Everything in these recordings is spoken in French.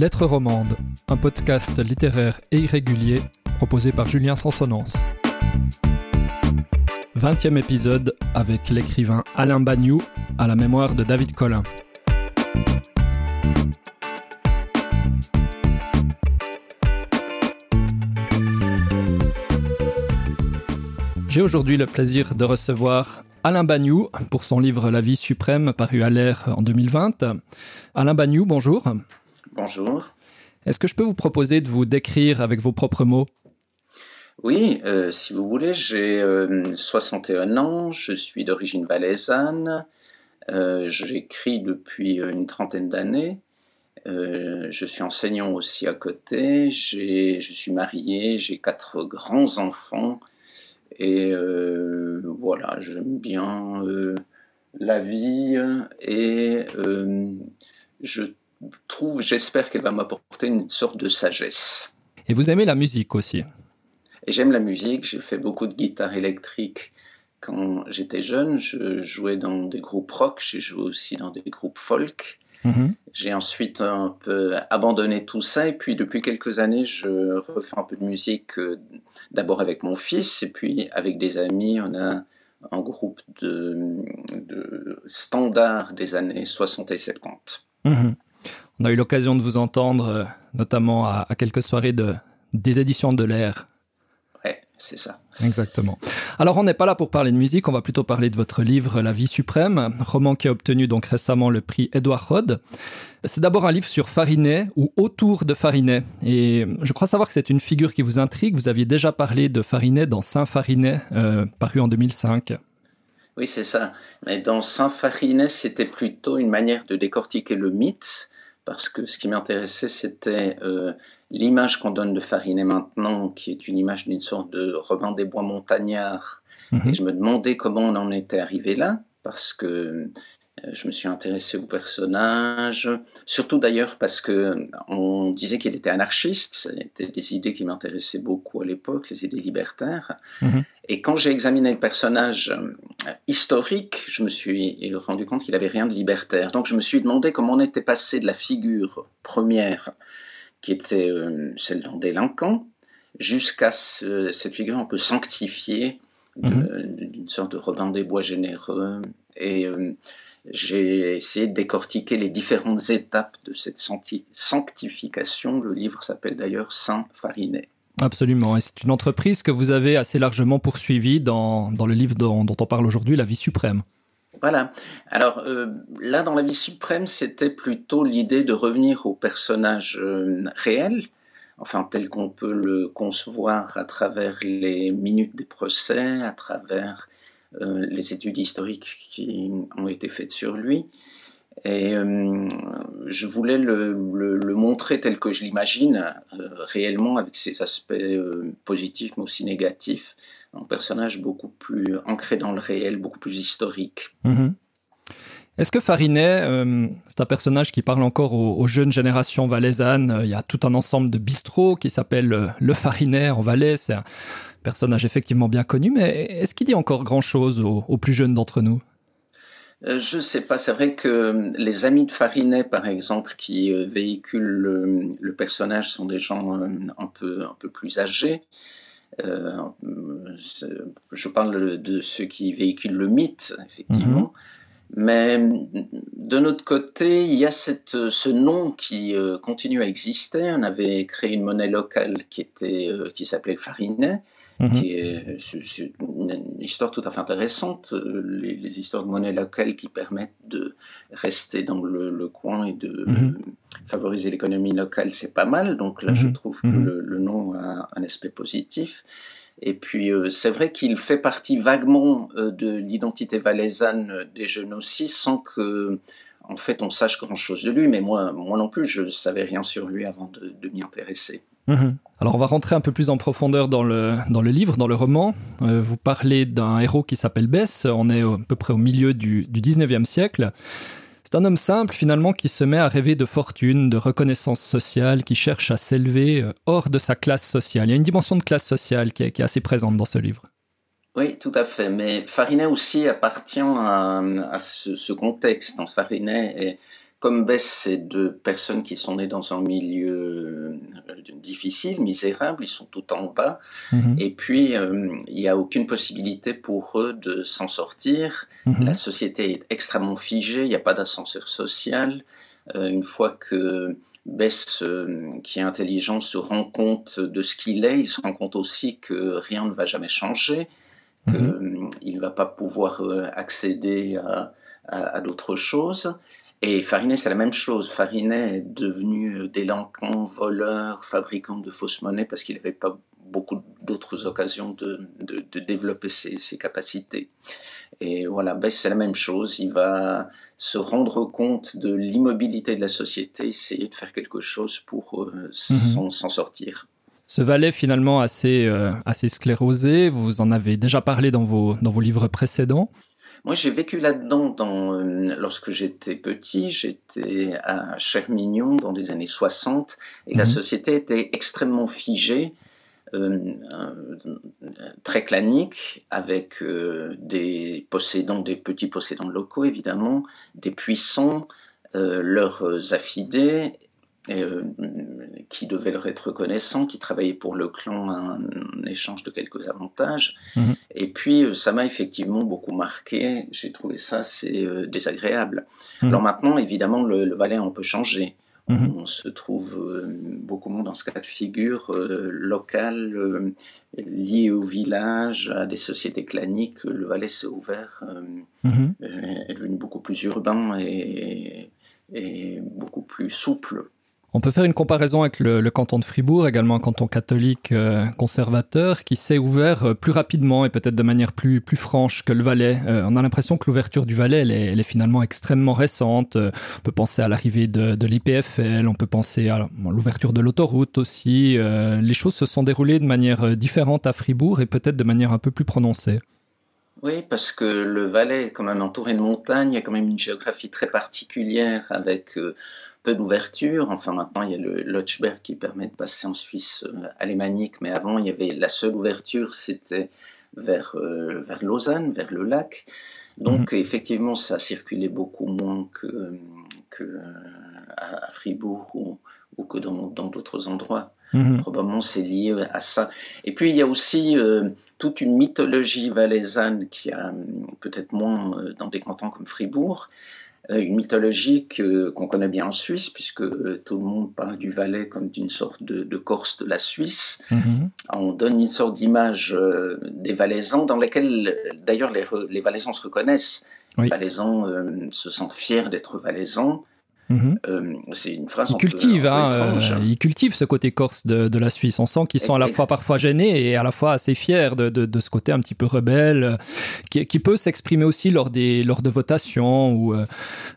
Lettres romandes, un podcast littéraire et irrégulier proposé par Julien Sansonance. 20e épisode avec l'écrivain Alain Bagnou à la mémoire de David Collin. J'ai aujourd'hui le plaisir de recevoir Alain Bagnou pour son livre La vie suprême paru à l'air en 2020. Alain Bagnou, bonjour. Bonjour. Est-ce que je peux vous proposer de vous décrire avec vos propres mots? Oui, euh, si vous voulez, j'ai 61 euh, ans, je suis d'origine valaisanne, euh, j'écris depuis une trentaine d'années, je suis enseignant aussi à côté, je suis marié, j'ai quatre grands enfants et voilà, j'aime bien la vie et je trouve, j'espère qu'elle va m'apporter une sorte de sagesse. Et vous aimez la musique aussi Et j'aime la musique, j'ai fait beaucoup de guitare électrique quand j'étais jeune, je jouais dans des groupes rock, j'ai joué aussi dans des groupes folk. Mhm. J'ai ensuite un peu abandonné tout ça et puis depuis quelques années, je refais un peu de musique euh, d'abord avec mon fils et puis avec des amis. On a un groupe de, standards des années 60 et 70. Mhm. On a eu l'occasion de vous entendre euh, notamment à, à quelques soirées de, des éditions de l'air c'est ça. Exactement. Alors on n'est pas là pour parler de musique, on va plutôt parler de votre livre La vie suprême, roman qui a obtenu donc récemment le prix Edouard Rod. C'est d'abord un livre sur Farinet ou autour de Farinet. Et je crois savoir que c'est une figure qui vous intrigue. Vous aviez déjà parlé de Farinet dans Saint Farinet, euh, paru en 2005. Oui, c'est ça. Mais dans Saint Farinet, c'était plutôt une manière de décortiquer le mythe, parce que ce qui m'intéressait, c'était euh, l'image qu'on donne de Farinet maintenant, qui est une image d'une sorte de Robin des Bois montagnards. Mhm. Et je me demandais comment on en était arrivé là, parce que je me suis intéressé au personnage, surtout d'ailleurs parce que on disait qu'il était anarchiste, c'était des idées qui m'intéressaient beaucoup à l'époque, les idées libertaires. Mhm. Et quand j'ai examiné le personnage euh, historique, je me suis rendu compte qu'il n'avait rien de libertaire. Donc je me suis demandé comment on était passé de la figure première qui était euh, celle d'un délinquant, jusqu'à cette figure un peu sanctifiée mhm. d'une sorte de Robin des Bois généreux. Et euh, j'ai essayé de décortiquer les différentes étapes de cette sanctification. Le livre s'appelle d'ailleurs Saint Farinet. Absolument, et c'est une entreprise que vous avez assez largement poursuivie dans, dans le livre dont, dont on parle aujourd'hui, La vie suprême. Voilà. Alors euh, là, dans la vie suprême, c'était plutôt l'idée de revenir au personnage euh, réel, enfin tel qu'on peut le concevoir à travers les minutes des procès, à travers euh, les études historiques qui ont été faites sur lui. Et je voulais le, montrer tel que je l'imagine, réellement, avec ses aspects positifs mais aussi négatifs un personnage beaucoup plus ancré dans le réel, beaucoup plus historique. Mhm. Est-ce que Farinet, euh, c'est un personnage qui parle encore aux, jeunes générations valaisannes Il y a tout un ensemble de bistrots qui s'appelle euh, le Farinet en Valais. C'est un personnage effectivement bien connu, mais est-ce qu'il dit encore grand-chose aux, plus jeunes d'entre nous? Euh, je ne sais pas, c'est vrai que les amis de Farinet, par exemple, qui véhiculent le, personnage, sont des gens un, peu, un peu plus âgés. Euh, je parle de ceux qui véhiculent le mythe, effectivement. Mhm. Mais de notre côté, il y a cette, ce nom qui euh, continue à exister. On avait créé une monnaie locale qui, était, euh, qui s'appelait le farinet, mhm. qui est, une histoire tout à fait intéressante. Les, histoires de monnaie locale qui permettent de rester dans le, coin et de mhm. favoriser l'économie locale, c'est pas mal. Donc là, je trouve que le, le, nom a un aspect positif. Et puis, euh, c'est vrai qu'il fait partie vaguement euh, de l'identité valaisanne des jeunes aussi, sans que, en fait, on sache grand-chose de lui. Mais moi, moi non plus, je ne savais rien sur lui avant de, m'y intéresser. Mhm. Alors, on va rentrer un peu plus en profondeur dans le, dans le livre, dans le roman. Euh, vous parlez d'un héros qui s'appelle Bess. On est à peu près au milieu du, du 19e siècle. C'est un homme simple finalement qui se met à rêver de fortune, de reconnaissance sociale, qui cherche à s'élever euh, hors de sa classe sociale. Il y a une dimension de classe sociale qui est, assez présente dans ce livre. Oui, tout à fait. Mais Farinet aussi appartient à, ce, contexte. Dans Farinet est comme Bess, c'est deux personnes qui sont nées dans un milieu difficile, misérable, ils sont tout en bas. Mhm. Et puis, il n'y a aucune possibilité pour eux de s'en sortir. Mhm. La société est extrêmement figée, il n'y a pas d'ascenseur social. une fois que Bess, qui est intelligent, se rend compte de ce qu'il est, il se rend compte aussi que rien ne va jamais changer, mhm. qu'il ne va pas pouvoir accéder à à, d'autres choses. Et Farinet, c'est la même chose. Farinet est devenu délinquant, voleur, fabricant de fausses monnaies parce qu'il n'avait pas beaucoup d'autres occasions de, de, développer ses, ses, capacités. Et voilà, Bess, c'est la même chose. Il va se rendre compte de l'immobilité de la société, essayer de faire quelque chose pour euh, mhm. s'en sortir. Ce valet finalement assez, euh, assez sclérosé, vous en avez déjà parlé dans vos, dans vos livres précédents. Moi, j'ai vécu là-dedans euh, lorsque j'étais petit. J'étais à Chermignon dans les années 60 et la mhm. société était extrêmement figée, euh, très clanique, avec euh, des possédants, des petits possédants locaux évidemment, des puissants, leurs affidés euh, qui devaient leur être reconnaissants, qui travaillaient pour le clan en, échange de quelques avantages. Mhm. Et puis, euh, ça m'a effectivement beaucoup marqué. J'ai trouvé ça assez euh, désagréable. Mhm. Alors maintenant, évidemment, le, le Valais, on peut changer. Mhm. On se trouve beaucoup moins dans ce cas de figure local, lié au village, à des sociétés claniques. Le Valais s'est ouvert, est devenu beaucoup plus urbain et, et beaucoup plus souple. On peut faire une comparaison avec le, canton de Fribourg, également un canton catholique euh, conservateur, qui s'est ouvert euh, plus rapidement et peut-être de manière plus, plus franche que le Valais. Euh, on a l'impression que l'ouverture du Valais, elle est, finalement extrêmement récente. on peut penser à l'arrivée de, de l'IPFL, on peut penser à l'ouverture de l'autoroute aussi. les choses se sont déroulées de manière différente à Fribourg et peut-être de manière un peu plus prononcée. Oui, parce que le Valais est quand même entouré de montagnes, il y a quand même une géographie très particulière avec peu d'ouverture. Enfin, maintenant, il y a le Lotschberg qui permet de passer en Suisse euh, alémanique, mais avant, il y avait la seule ouverture, c'était vers, euh, vers Lausanne, vers le lac. Donc, mhm. effectivement, ça circulait beaucoup moins que, que à, Fribourg ou, ou que dans d'autres endroits. Mhm. Probablement, c'est lié à ça. Et puis, il y a aussi euh, toute une mythologie valaisanne qui a peut-être moins dans des cantons comme Fribourg, euh, une mythologie qu'on connaît bien en Suisse, puisque euh, tout le monde parle du Valais comme d'une sorte de, Corse de la Suisse. Mhm. On donne une sorte d'image euh, des Valaisans, dans laquelle d'ailleurs les, les, Valaisans se reconnaissent. Les Valaisans se sentent fiers d'être Valaisans. Mhm. Euh, c'est une phrase. Ils cultivent, hein, euh, ils cultivent ce côté corse de, la Suisse. On sent qu'ils sont à la fois parfois gênés et à la fois assez fiers de, ce côté un petit peu rebelle, qui, peut s'exprimer aussi lors des lors de votations où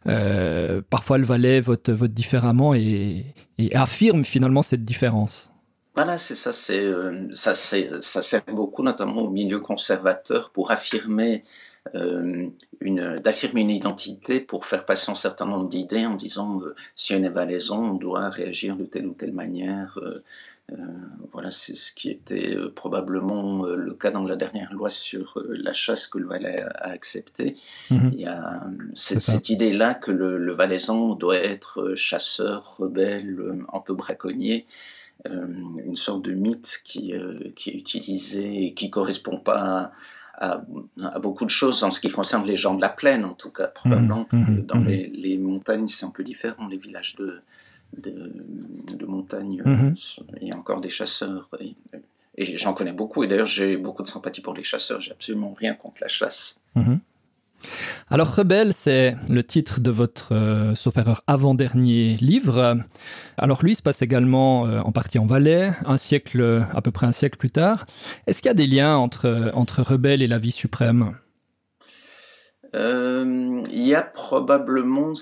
euh, parfois le Valais vote vote différemment et, affirme finalement cette différence. Voilà, c'est ça, c'est ça, ça sert beaucoup notamment au milieu conservateur pour affirmer euh, d'affirmer une identité pour faire passer un certain nombre d'idées en disant euh, si on est valaisan, on doit réagir de telle ou telle manière. Euh, voilà, c'est ce qui était probablement le cas dans la dernière loi sur la chasse que le Valais a accepté. Mhm. Il y a cette, idée-là que le, le, valaisan doit être chasseur, rebelle, un peu braconnier. une sorte de mythe qui, qui est utilisé et qui correspond pas à, à, beaucoup de choses en ce qui concerne les gens de la plaine, en tout cas. Probablement mmh, mmh, dans mmh. les, montagnes, c'est un peu différent. Les villages de, de, montagne, il y a encore des chasseurs. Et, et j'en connais beaucoup. Et d'ailleurs, j'ai beaucoup de sympathie pour les chasseurs. J'ai absolument rien contre la chasse. Alors Rebelle, c'est le titre de votre, euh, sauf erreur, avant-dernier livre. Alors lui se passe également euh, en partie en Valais, un siècle, à peu près un siècle plus tard. Est-ce qu'il y a des liens entre, entre Rebelle et la vie suprême? Euh, il y a probablement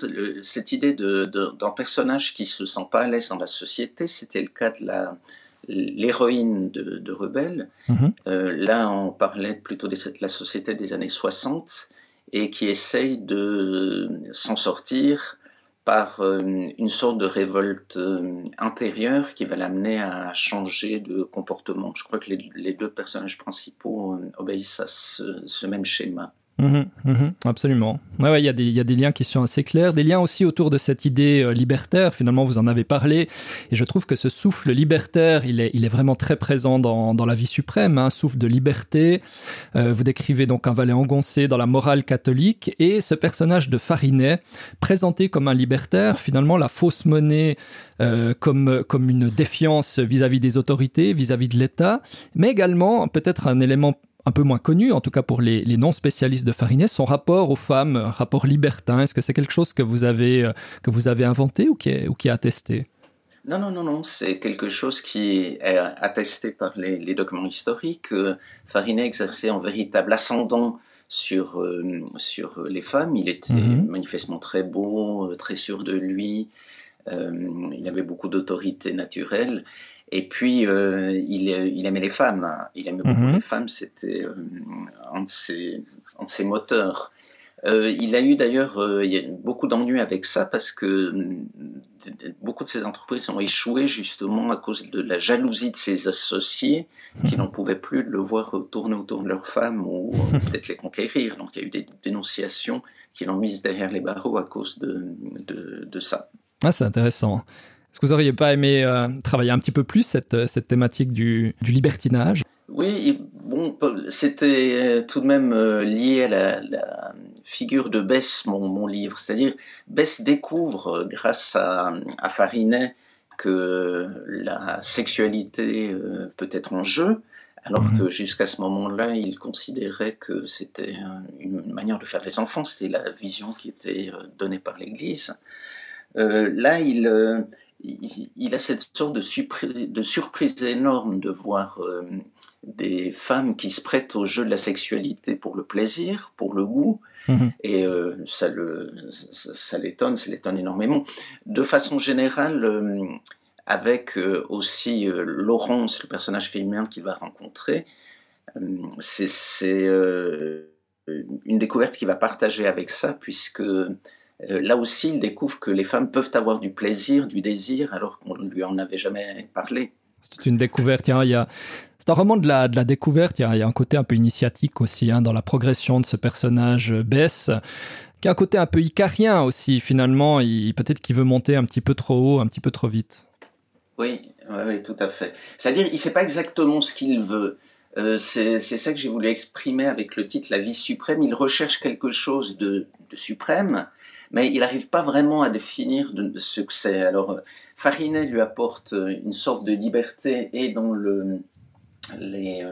cette idée d'un personnage qui se sent pas à l'aise dans la société. C'était le cas de la, l'héroïne de, Rebelle. Mm-hmm. là, on parlait plutôt de la société des années 60 et qui essaye de s'en sortir par euh, une sorte de révolte euh, intérieure qui va l'amener à changer de comportement. Je crois que les, deux personnages principaux euh, obéissent à ce, même schéma. Mhm, mhm, absolument. Ouais, il y, a des, liens qui sont assez clairs, des liens aussi autour de cette idée euh, libertaire. Finalement, vous en avez parlé, et je trouve que ce souffle libertaire, il est, vraiment très présent dans, la vie suprême, un hein, souffle de liberté. Euh, vous décrivez donc un valet engoncé dans la morale catholique, et ce personnage de Farinet, présenté comme un libertaire, finalement la fausse monnaie euh, comme, une défiance vis-à-vis -vis des autorités, vis-à-vis -vis de l'État, mais également peut-être un élément un peu moins connu, en tout cas pour les, non-spécialistes de Farinès, son rapport aux femmes, rapport libertin. Est-ce que c'est quelque chose que vous avez, euh, que vous avez inventé ou qui est, ou qui est attesté? Non, non, non, non, c'est quelque chose qui est attesté par les, documents historiques. Euh, Farinet exerçait un véritable ascendant sur, euh, sur les femmes. Il était mhm. manifestement très beau, très sûr de lui. il avait beaucoup d'autorité naturelle. Et puis, euh, il, il, aimait les femmes. Il aimait beaucoup mhm. les femmes. C'était euh, un, de ses, un, de ses, moteurs. Euh, il a eu d'ailleurs beaucoup d'ennuis avec ça parce que beaucoup de ses entreprises ont échoué justement à cause de la jalousie de ses associés qui n'en pouvaient plus le voir tourner autour de leurs femmes ou peut-être les conquérir. Donc il y a eu des dénonciations qui l'ont mise derrière les barreaux à cause de, de, de ça. Ah, c'est intéressant. Est-ce que vous auriez pas aimé euh, travailler un petit peu plus cette, euh, cette thématique du, du libertinage? Oui, bon, c'était euh, tout de même lié à la, figure de Bess, mon, mon livre. C'est-à-dire, Bess découvre, grâce à, à Farinet, que la sexualité peut être en jeu, alors mhm. que jusqu'à ce moment-là, il considérait que c'était une manière de faire les enfants, c'était la vision qui était donnée par l'Église. Euh, là, il, il, a cette sorte de, de, surprise énorme de voir euh, des femmes qui se prêtent au jeu de la sexualité pour le plaisir, pour le goût, mhm. et euh, ça, le, ça, l'étonne, ça l'étonne énormément. De façon générale, euh, avec aussi Laurence, le personnage féminin qu'il va rencontrer, c'est une découverte qu'il va partager avec ça, puisque là aussi, il découvre que les femmes peuvent avoir du plaisir, du désir, alors qu'on ne lui en avait jamais parlé. C'est une découverte. Il y a, c'est un roman de la, de la découverte. Il y, a, un côté un peu initiatique aussi hein, dans la progression de ce personnage euh, Bess, qui a un côté un peu icarien aussi. Finalement, peut-être qu'il veut monter un petit peu trop haut, un petit peu trop vite. Oui, oui, tout à fait. C'est-à-dire, il ne sait pas exactement ce qu'il veut. Euh, c'est ça que j'ai voulu exprimer avec le titre La vie suprême. Il recherche quelque chose de, de suprême, mais il n'arrive pas vraiment à définir de, c'est. Alors, Farinet lui apporte une sorte de liberté et dans le, les,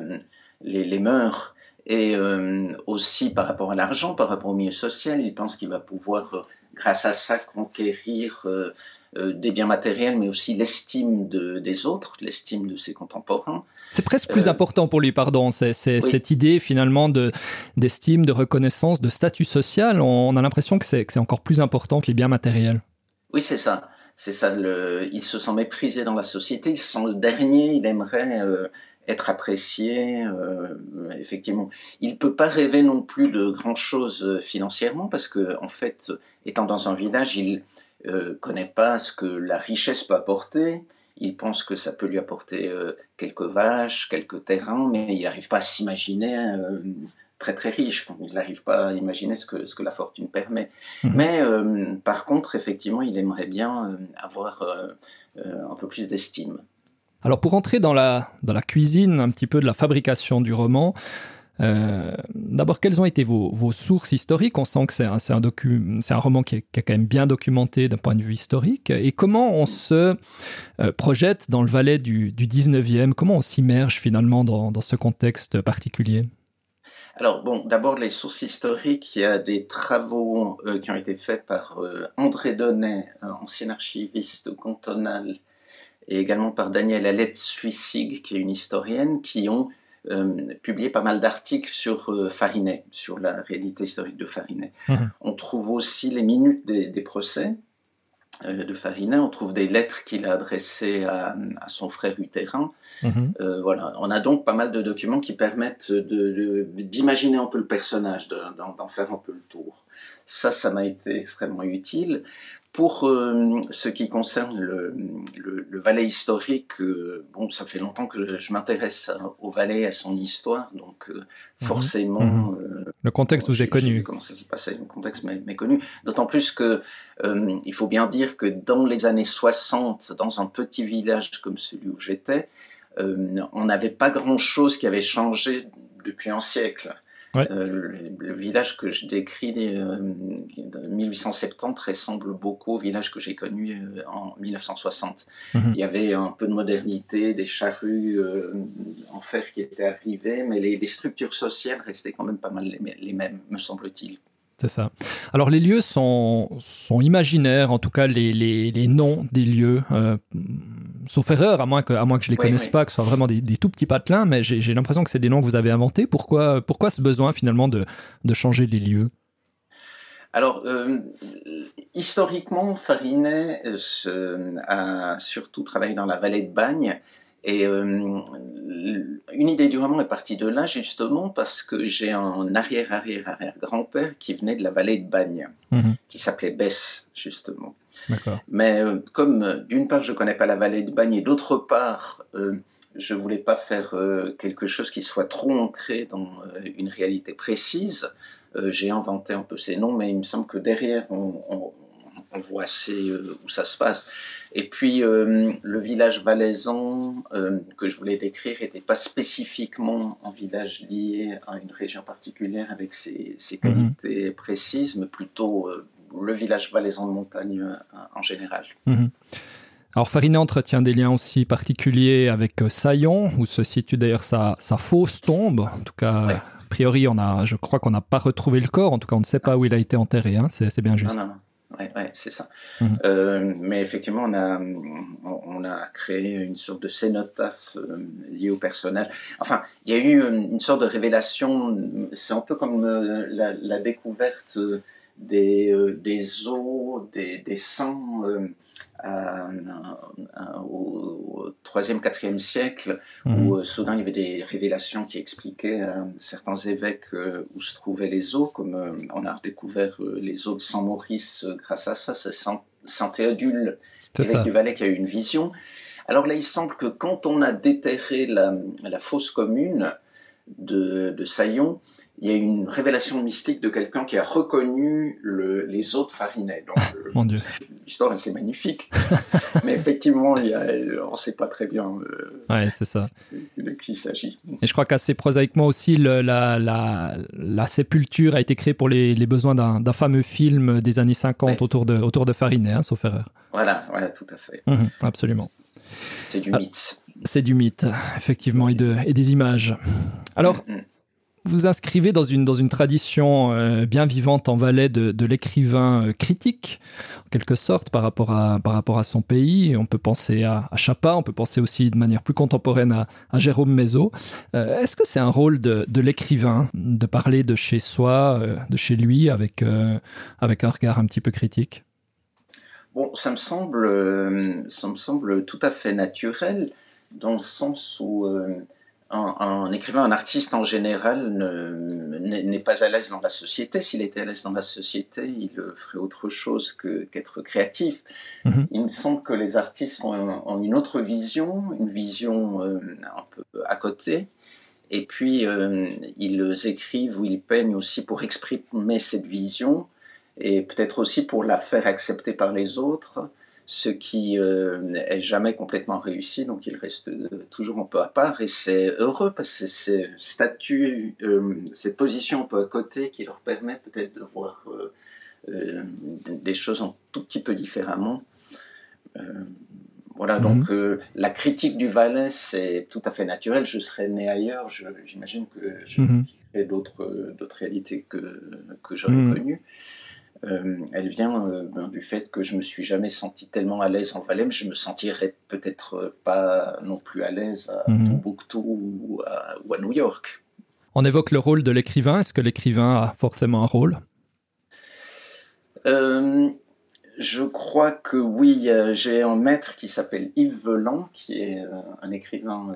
les, mœurs et euh, aussi par rapport à l'argent, par rapport au milieu social. Il pense qu'il va pouvoir, grâce à ça, conquérir euh, euh, des biens matériels, mais aussi l'estime de, des autres, l'estime de ses contemporains. C'est presque plus euh, important pour lui, pardon. C'est cette idée finalement de d'estime, de reconnaissance, de statut social. On, a l'impression que c'est encore plus important que les biens matériels. Oui, c'est ça. C'est ça. Le, il se sent méprisé dans la société. Il se sent le dernier. Il aimerait euh, être apprécié. effectivement, il peut pas rêver non plus de grand chose financièrement parce que en fait, étant dans un village, il euh, connaît pas ce que la richesse peut apporter. Il pense que ça peut lui apporter euh, quelques vaches, quelques terrains, mais il n'arrive pas à s'imaginer euh, très très riche. Il n'arrive pas à imaginer ce que, ce que la fortune permet. Mhm. Mais par contre, effectivement, il aimerait bien avoir un peu plus d'estime. Alors pour entrer dans la, dans la cuisine un petit peu de la fabrication du roman, euh, d'abord, quelles ont été vos, sources historiques? On sent que c'est un, roman qui est, quand même bien documenté d'un point de vue historique. Et comment on se euh, projette dans le Valais du, 19e Comment on s'immerge finalement dans, ce contexte particulier? Alors, bon, d'abord, les sources historiques, il y a des travaux euh, qui ont été faits par André Donnet, ancien archiviste cantonal, et également par Daniel Alette-Suissig, qui est une historienne, qui ont euh, publié pas mal d'articles sur euh, Farinet, sur la réalité historique de Farinet. Mhm. On trouve aussi les minutes des, procès euh, de Farinet, on trouve des lettres qu'il a adressées à, son frère Utérin. Mhm. voilà. On a donc pas mal de documents qui permettent d'imaginer un peu le personnage, d'en faire un peu le tour. Ça, ça m'a été extrêmement utile. Pour euh, ce qui concerne le, le, Valais historique, euh, bon, ça fait longtemps que je m'intéresse au Valais, à son histoire, donc euh, mhm. forcément. Mhm. le contexte où j'ai connu. Comment ça s'est passé, le contexte méconnu. D'autant plus que il faut bien dire que dans les années 60, dans un petit village comme celui où j'étais, on n'avait pas grand-chose qui avait changé depuis un siècle. Euh, le, village que je décris euh, 1870 ressemble beaucoup au village que j'ai connu euh, en 1960. Mhm. Il y avait un peu de modernité, des charrues en fer qui étaient arrivées, mais les, structures sociales restaient quand même pas mal les mêmes, me semble-t-il. C'est ça. Alors les lieux sont, sont imaginaires, en tout cas les, les, les noms des lieux, euh, sauf erreur, à moins que, à moins que je les connaisse pas, que ce soit vraiment des, des tout petits patelins, mais j'ai l'impression que c'est des noms que vous avez inventés. Pourquoi, pourquoi ce besoin finalement de, de changer les lieux? Alors, euh, historiquement, Farinet euh, a surtout travaillé dans la vallée de Bagne, et euh, une idée du roman est partie de là justement parce que j'ai un arrière-arrière-arrière-grand-père qui venait de la vallée de Bagne, mhm. qui s'appelait Bess justement. Mais euh, comme euh, d'une part je connais pas la vallée de Bagne et d'autre part je voulais pas faire quelque chose qui soit trop ancré dans une réalité précise, j'ai inventé un peu ces noms, mais il me semble que derrière on on voit assez euh, où ça se passe. Et puis, euh, le village valaisan euh, que je voulais décrire n'était pas spécifiquement un village lié à une région particulière avec ses, mhm. qualités précises, mais plutôt le village valaisan de montagne en général. Mhm. Alors Farinet entretient des liens aussi particuliers avec Saillon, où se situe d'ailleurs sa, fausse tombe. En tout cas, a priori, on a, je crois qu'on n'a pas retrouvé le corps. En tout cas, on ne sait pas où il a été enterré. Hein. C'est bien juste. Oui, ouais, c'est ça. Mhm. Euh, mais effectivement, on a, on a créé une sorte de cénotaphe euh, lié au personnage. Enfin, il y a eu une sorte de révélation, c'est un peu comme euh, la, découverte des, des os, des, des sangs au 3e, 4e siècle, mhm. où euh, soudain il y avait des révélations qui expliquaient à certains évêques euh, où se trouvaient les eaux, comme euh, on a redécouvert les eaux de Saint-Maurice grâce à ça, c'est Saint-Théodule, évêque du Valais, qui a eu une vision. Alors là, il semble que quand on a déterré la, la fosse commune de, de Saillon, il y a une révélation mystique de quelqu'un qui a reconnu le, les eaux de Farinet. Donc, euh, Mon Dieu. L'histoire, c'est magnifique. Mais effectivement, il y a, on ne sait pas très bien euh, ouais, c'est ça. de qui il s'agit. Et je crois qu'assez prosaïquement aussi, le, la, la, la, sépulture a été créée pour les, les besoins d'un fameux film des années 50 autour, de, autour de Farinet, hein, sauf erreur. Voilà, voilà, tout à fait. Mhm, absolument. C'est du mythe. C'est du mythe, effectivement, et, de, et des images. Alors, mm, mm vous inscrivez dans une, dans une tradition euh, bien vivante en Valais de, de l'écrivain euh, critique, en quelque sorte, par rapport à, par rapport à son pays. On peut penser à, à on peut penser aussi de manière plus contemporaine à, Jérôme Mézo. Euh, est-ce que c'est un rôle de, de l'écrivain de parler de chez soi, de chez lui, avec, avec un regard un petit peu critique? Bon, ça me semble, ça me semble tout à fait naturel, dans le sens où un, écrivain, un artiste en général n'est pas à l'aise dans la société. S'il était à l'aise dans la société, il ferait autre chose qu'être créatif. Mhm. Il me semble que les artistes ont, une autre vision, une vision euh, un peu à côté. Et puis, euh, ils écrivent ou ils peignent aussi pour exprimer cette vision et peut-être aussi pour la faire accepter par les autres ce qui n'est euh, jamais complètement réussi, donc il reste euh, toujours un peu à part, et c'est heureux parce que c'est ce statut, euh, cette position un peu à côté qui leur permet peut-être de voir des choses un tout petit peu différemment. voilà, donc mhm. la critique du Valais, c'est tout à fait naturel. Je serais né ailleurs, j'imagine que je mm d'autres réalités que, que j'aurais mhm. connues. Euh, elle vient euh, ben, du fait que je me suis jamais senti tellement à l'aise en Valais, mais je me sentirais peut-être pas non plus à l'aise à. Tombouctou ou à, New York. On évoque le rôle de l'écrivain. Est-ce que l'écrivain a forcément un rôle? Euh, Je crois que oui. J'ai un maître qui s'appelle Yves Velan, qui est un écrivain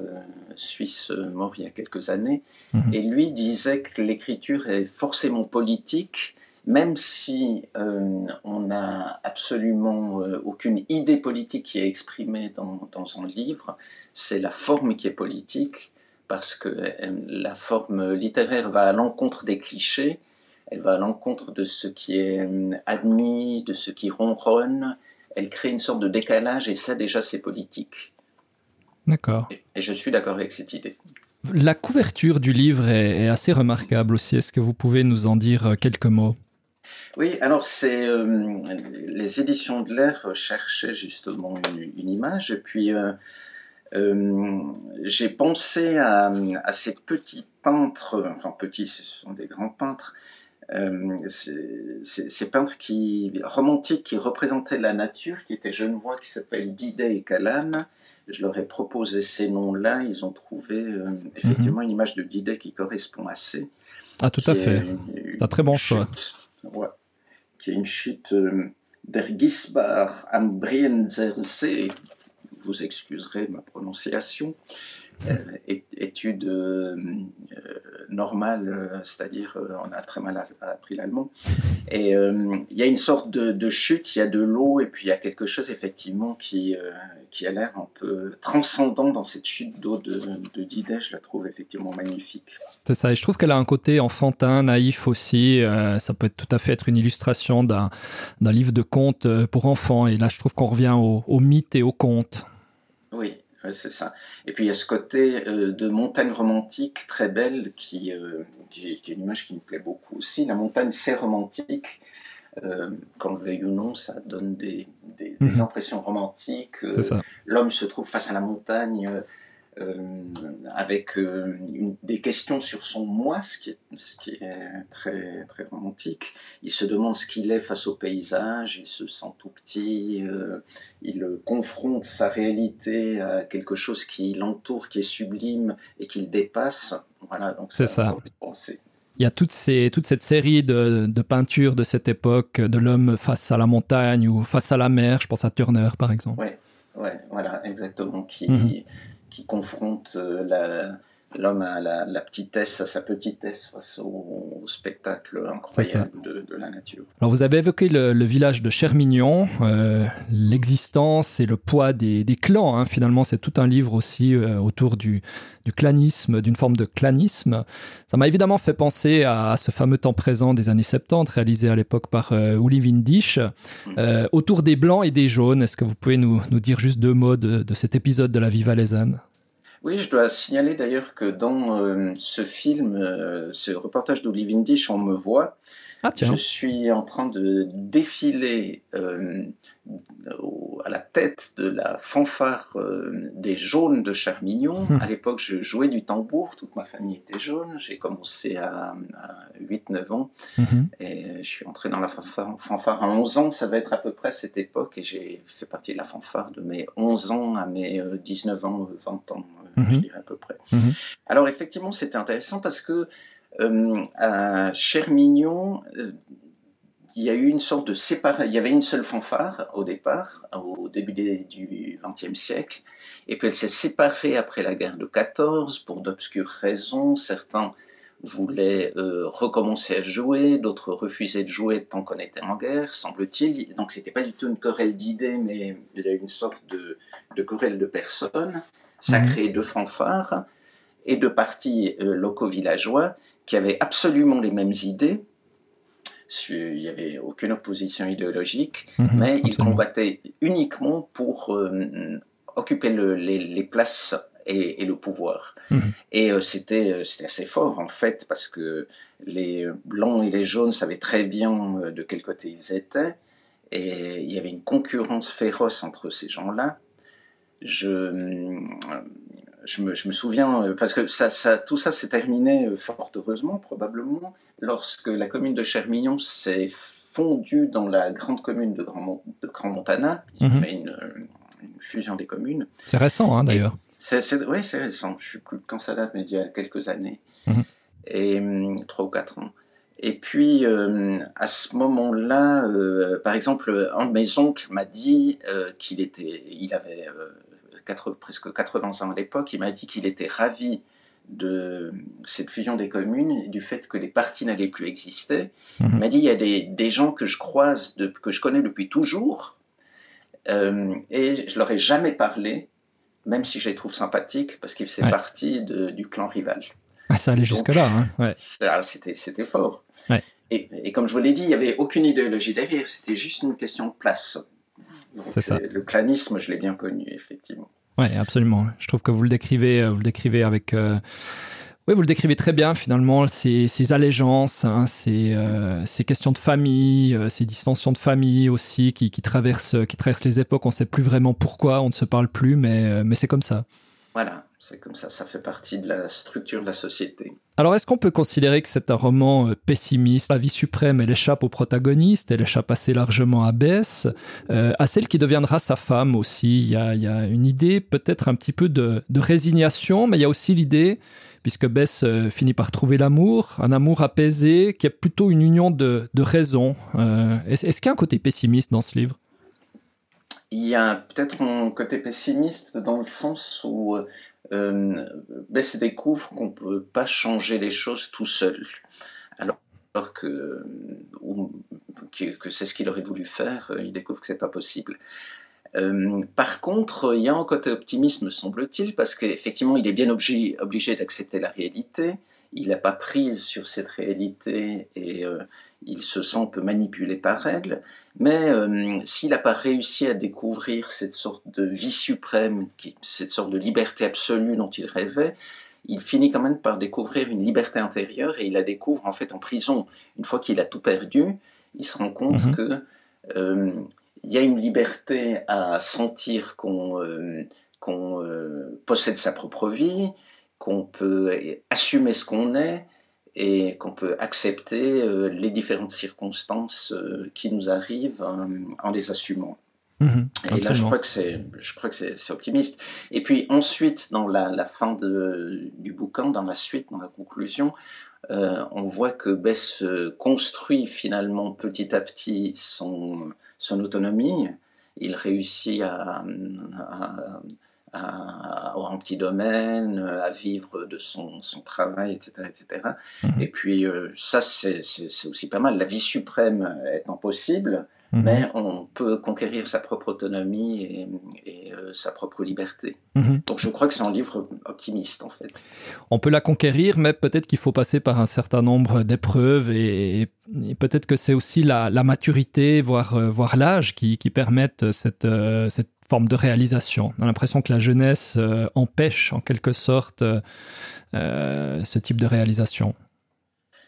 suisse mort il y a quelques années, mhm. et lui disait que l'écriture est forcément politique même si on n'a absolument aucune idée politique qui est exprimée dans, dans un livre, c'est la forme qui est politique, parce que la forme littéraire va à l'encontre des clichés, elle va à l'encontre de ce qui est admis, de ce qui ronronne, elle crée une sorte de décalage, et ça déjà c'est politique. D'accord. Et, je suis d'accord avec cette idée. La couverture du livre est, assez remarquable aussi. Est-ce que vous pouvez nous en dire euh, quelques mots? Oui, alors c'est euh, les éditions de l'air cherchaient justement une, image et puis euh, j'ai pensé à, à, ces petits peintres, enfin petits, ce sont des grands peintres, euh, ces peintres qui, romantiques qui représentaient la nature, qui étaient genevois, qui s'appellent Didet et Calame. Je leur ai proposé ces noms-là. Ils ont trouvé euh, effectivement mhm. une image de Didet qui correspond assez. Ah, tout à fait. C'est un très bon choix. Qui est une chute euh, der Gisbar am. Vous excuserez ma prononciation. Euh, études euh, normales, euh, c'est-à-dire on a très mal appris l'allemand. Et il y a une sorte de, chute, il y a de l'eau, et puis il y a quelque chose effectivement qui, qui a l'air un peu transcendant dans cette chute d'eau de, de Didet, je la trouve effectivement magnifique. C'est ça, et je trouve qu'elle a un côté enfantin, naïf aussi. ça peut être tout à fait être une illustration d'un livre de contes pour enfants, et là je trouve qu'on revient au, au mythe et au conte. Oui, c'est ça. Et puis il y a ce côté euh, de montagne romantique très belle qui, euh, qui, est une image qui me plaît beaucoup aussi. La montagne, c'est romantique. Euh, qu'on le veuille ou non, ça donne des, des, des mhm. impressions romantiques. L'homme se trouve face à la montagne euh, avec euh, des questions sur son moi, ce qui est, ce qui est très, très romantique. Il se demande ce qu'il est face au paysage, il se sent tout petit, euh, il confronte sa réalité à quelque chose qui l'entoure, qui est sublime et qu'il dépasse. Voilà, donc c'est ça. Il y a toute, ces, toute cette série de, de, peintures de cette époque, de l'homme face à la montagne ou face à la mer, je pense à Turner par exemple. Oui, ouais, voilà, exactement, qui, mhm qui confronte euh, l'homme à la, petitesse, à sa petitesse face au, spectacle incroyable de, la nature. Alors vous avez évoqué le, village de Chermignon, euh, l'existence et le poids des, clans. Hein. Finalement, c'est tout un livre aussi euh, autour du, du clanisme, d'une forme de clanisme. Ça m'a évidemment fait penser à, ce fameux temps présent des années 70, réalisé à l'époque par euh, Uli Windisch, mm. autour des blancs et des jaunes. Est-ce que vous pouvez nous, nous, dire juste deux mots de, de cet épisode de la vie valaisanne oui, je dois signaler d'ailleurs que dans euh, ce film, euh, ce reportage d'Olivier Dish, on me voit. Ah, je suis en train de défiler euh, à la tête de la fanfare des jaunes de Charmignon. Hum. À l'époque, je jouais du tambour, toute ma famille était jaune. J'ai commencé à, 8-9 ans hum. et je suis entré dans la fanfare, fanfare, à 11 ans. Ça va être à peu près cette époque et j'ai fait partie de la fanfare de mes 11 ans à mes 19 ans, 20 ans je mhm. dirais à peu près. Mhm. Alors effectivement, c'était intéressant parce que euh, à Chermignon, euh, il y a eu une sorte de séparation. Il y avait une seule fanfare au départ, au début du XXe siècle, et puis elle s'est séparée après la guerre de 14 pour d'obscures raisons. Certains voulaient euh, recommencer à jouer, d'autres refusaient de jouer tant qu'on était en guerre, semble-t-il. Donc c'était pas du tout une querelle d'idées, mais il y a une sorte de, de querelle de personnes. Ça mhm. crée deux fanfares et deux partis euh, locaux villageois qui avaient absolument les mêmes idées. Il n'y avait aucune opposition idéologique, mhm, mais ils combattaient uniquement pour euh, occuper les, places et, le pouvoir. Mhm. Et euh, c'était assez fort en fait, parce que les blancs et les jaunes savaient très bien de quel côté ils étaient, et il y avait une concurrence féroce entre ces gens-là je, je, me, je, me, souviens, parce que ça, ça, tout ça s'est terminé euh, fort heureusement, probablement, lorsque la commune de Chermignon s'est fondue dans la grande commune de Grand, de Grand Montana. Ils ont mhm. fait une, une, fusion des communes. C'est récent, hein, d'ailleurs. Oui, c'est récent. Je ne sais plus quand ça date, mais il y a quelques années. Mhm. Et hum, trois ou quatre ans. Et puis, euh, à ce moment-là, euh, par exemple, un de mes oncles m'a dit qu'il était, il avait presque 80 ans à l'époque, il m'a dit qu'il était ravi de cette fusion des communes, du fait que les partis n'allaient plus exister. Il mhm. m'a dit il y a des, gens que je croise, que je connais depuis toujours, euh, et je leur ai jamais parlé, même si je les trouve sympathiques, parce qu'ils faisaient partie du clan rival. Ah, ça allait jusque-là. Hein ouais. C'était fort. Et, comme je vous l'ai dit, il n'y avait aucune idéologie derrière, c'était juste une question de place. C'est ça. Le clanisme, je l'ai bien connu, effectivement. Oui, absolument. Je trouve que vous le décrivez, euh, vous le décrivez avec. Euh, oui, vous le décrivez très bien finalement, ces, ces allégeances, hein, ces, euh, ces, questions de famille, ces distensions de famille aussi qui, qui, traversent, qui traversent les époques. On ne sait plus vraiment pourquoi, on ne se parle plus, mais, mais c'est comme ça. Voilà, c'est comme ça, ça fait partie de la structure de la société. Alors, est-ce qu'on peut considérer que c'est un roman euh, pessimiste? La vie suprême, elle échappe au protagoniste, elle échappe assez largement à Bess, euh, à celle qui deviendra sa femme aussi. Il y a, une idée peut-être un petit peu de, résignation, mais il y a aussi l'idée, puisque Bess euh, finit par trouver l'amour, un amour apaisé, qui est plutôt une union de, raison. est-ce qu'il y a un côté pessimiste dans ce livre? Il y a peut-être un côté pessimiste dans le sens où euh, Bess découvre qu'on ne peut pas changer les choses tout seul. Alors que, que c'est ce qu'il aurait voulu faire, euh, il découvre que c'est pas possible. Euh, par contre, il y a un côté optimisme, semble-t-il, parce qu'effectivement, il est bien obligé d'accepter la réalité. Il n'a pas prise sur cette réalité et euh, il se sent un peu manipulé par elle. Mais euh, s'il n'a pas réussi à découvrir cette sorte de vie suprême, cette sorte de liberté absolue dont il rêvait, il finit quand même par découvrir une liberté intérieure et il la découvre en fait en prison. Une fois qu'il a tout perdu, il se rend compte qu'il mhm. que il y a une liberté à sentir qu'on euh, euh, possède sa propre vie, qu'on peut assumer ce qu'on est et qu'on peut accepter euh, les différentes circonstances qui nous arrivent en, les assumant. Mhm, et là, je crois que c'est, je crois que c'est, optimiste. Et puis ensuite, dans la, la fin de, du bouquin, dans la suite, dans la conclusion, euh, on voit que Bess construit finalement petit à petit son, son autonomie. Il réussit à, avoir un petit domaine, à vivre de son, travail, etc. etc. Mhm. Et puis euh, ça, c'est aussi pas mal. La vie suprême étant possible, Mhm. mais on peut conquérir sa propre autonomie et, euh, sa propre liberté. Mhm. Donc je crois que c'est un livre optimiste en fait. On peut la conquérir, mais peut-être qu'il faut passer par un certain nombre d'épreuves et, peut-être que c'est aussi la, maturité, voire, euh, voire l'âge qui, qui, permettent cette, euh, cette forme de réalisation. On a l'impression que la jeunesse empêche en quelque sorte ce type de réalisation.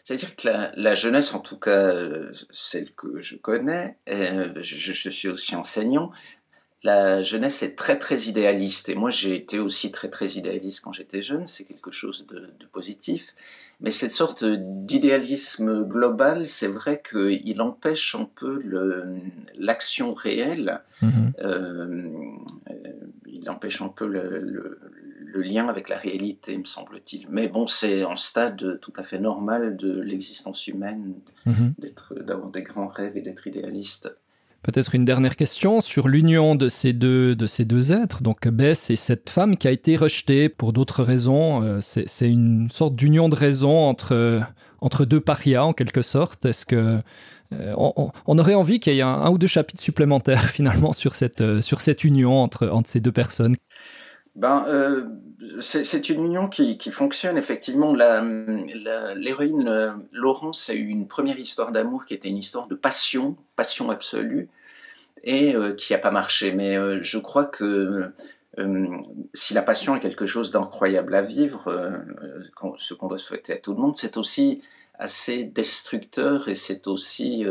C'est-à-dire que la, jeunesse, en tout cas euh, celle que je connais, euh, je, suis aussi enseignant, la jeunesse est très très idéaliste. Et moi j'ai été aussi très très idéaliste quand j'étais jeune, c'est quelque chose de, positif. Mais cette sorte d'idéalisme global, c'est vrai qu'il empêche un peu l'action réelle. Mm-hmm. Euh, il empêche un peu le, le lien avec la réalité, me semble-t-il. Mais bon, c'est un stade tout à fait normal de l'existence humaine, mhm. d'avoir des grands rêves et d'être idéaliste. Peut-être une dernière question sur l'union de ces deux de ces deux êtres, donc Bess et cette femme qui a été rejetée pour d'autres raisons. Euh, c'est une sorte d'union de raison entre entre deux parias en quelque sorte. Est-ce que euh, on, aurait envie qu'il y ait un, ou deux chapitres supplémentaires finalement sur cette euh, sur cette union entre entre ces deux personnes? Ben, euh, c'est une union qui, fonctionne effectivement. L'héroïne euh, Laurence a eu une première histoire d'amour qui était une histoire de passion, passion absolue, et euh, qui n'a pas marché. Mais je crois que si la passion est quelque chose d'incroyable à vivre, ce qu'on doit souhaiter à tout le monde, c'est aussi assez destructeur et c'est aussi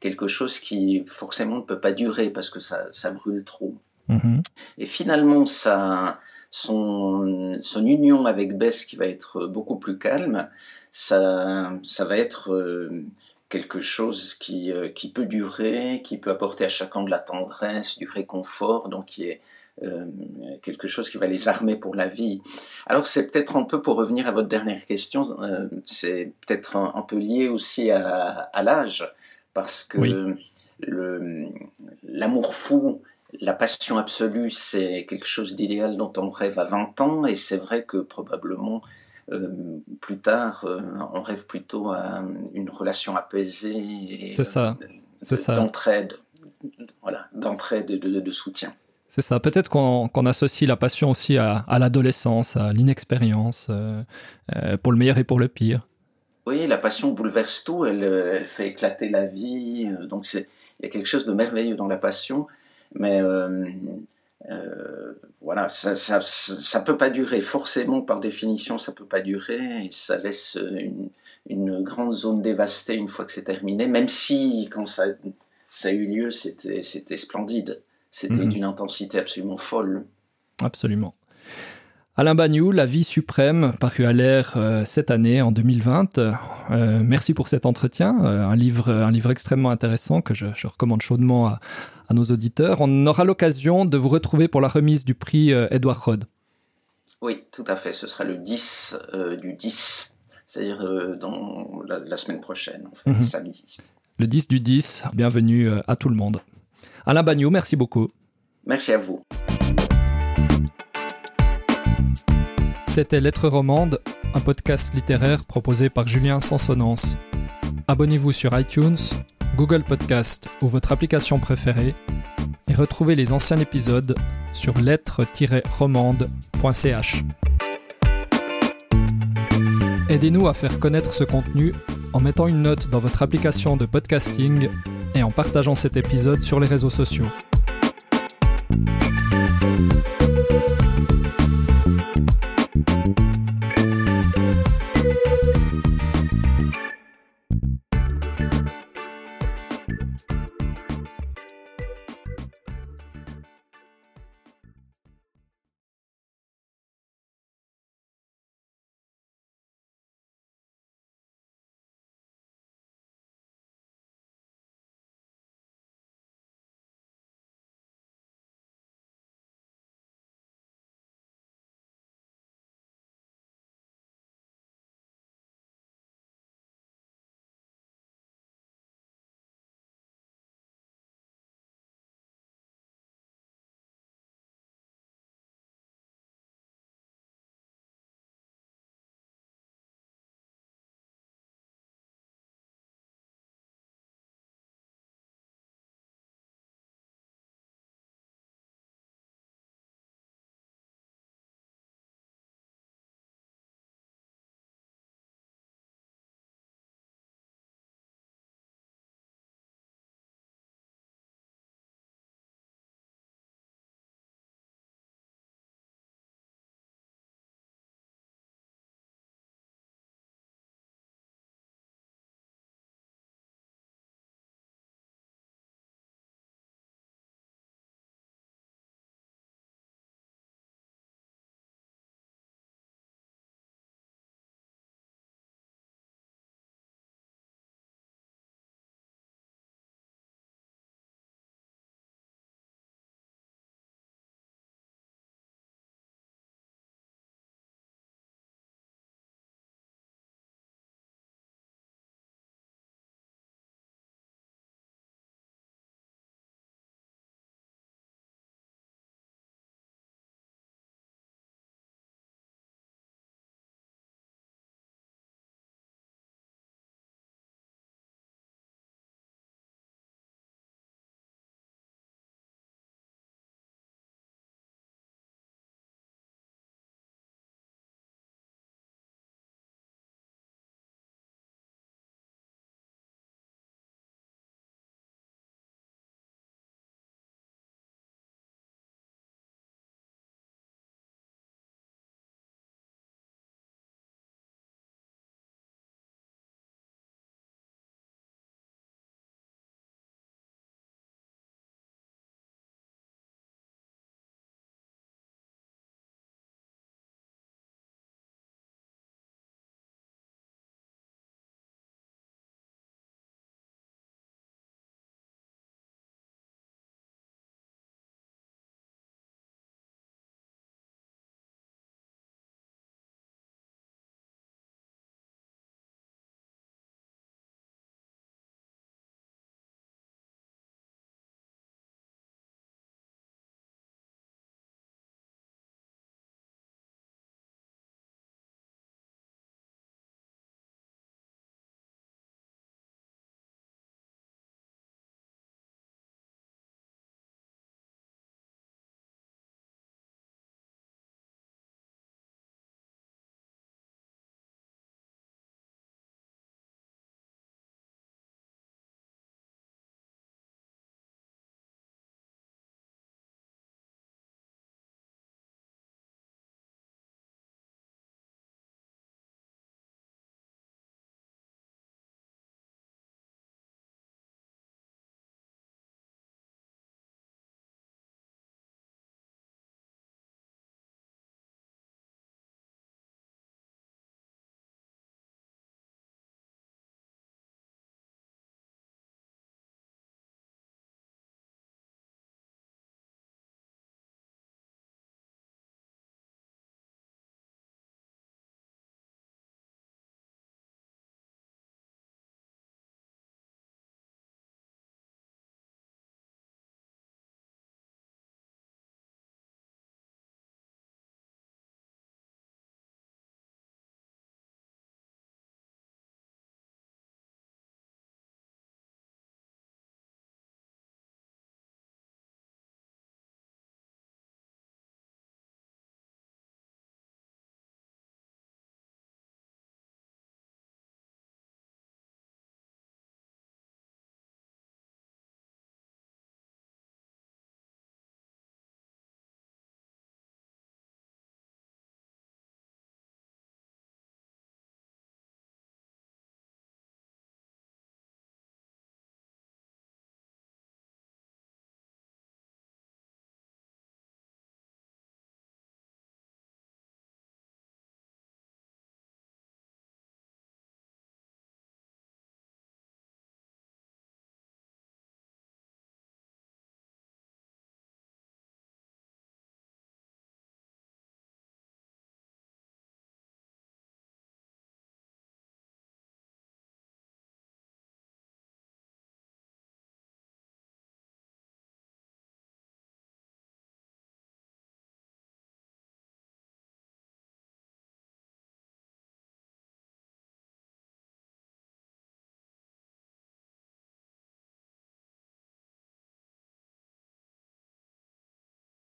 quelque chose qui forcément ne peut pas durer parce que ça, ça brûle trop. Mm-hmm. Et finalement, ça, son, son, union avec Bess, qui va être beaucoup plus calme, ça, ça va être euh, quelque chose qui, euh, qui, peut durer, qui peut apporter à chacun de la tendresse, du réconfort, donc qui est euh, quelque chose qui va les armer pour la vie. Alors c'est peut-être un peu, pour revenir à votre dernière question, c'est peut-être un, peu lié aussi à, à l'âge, parce que l'amour fou la passion absolue, c'est quelque chose d'idéal dont on rêve à 20 ans, et c'est vrai que probablement plus tard, on rêve plutôt à une relation apaisée. C'est ça. C'est ça. D'entraide. Voilà, d'entraide et de, soutien. C'est ça. Peut-être qu'on associe la passion aussi à, l'adolescence, à l'inexpérience, pour le meilleur et pour le pire. Oui, la passion bouleverse tout, elle, fait éclater la vie. donc il y a quelque chose de merveilleux dans la passion, mais euh, voilà, ça ne peut pas durer. Forcément, par définition, ça ne peut pas durer. Et ça laisse une, une, grande zone dévastée une fois que c'est terminé, même si, quand ça, ça a eu lieu, c'était splendide. C'était mhm. d'une intensité absolument folle. Absolument. Alain Bagnou, La vie suprême, paru à l'air euh, cette année, en 2020. Euh, merci pour cet entretien, un, livre, un livre extrêmement intéressant que je, je recommande chaudement à, à nos auditeurs. On aura l'occasion de vous retrouver pour la remise du prix Edouard Rod. Oui, tout à fait. Ce sera le 10 euh, du 10, c'est-à-dire euh, dans la, semaine prochaine, en mhm. samedi. Le 10 du 10, bienvenue euh, à tout le monde. Alain Bagnot, merci beaucoup. Merci à vous. C'était Lettres Romande, un podcast littéraire proposé par Julien Sansonance. Abonnez-vous sur iTunes, Google Podcast ou votre application préférée et retrouvez les anciens épisodes sur lettres-romande.ch. Aidez-nous à faire connaître ce contenu en mettant une note dans votre application de podcasting et en partageant cet épisode sur les réseaux sociaux.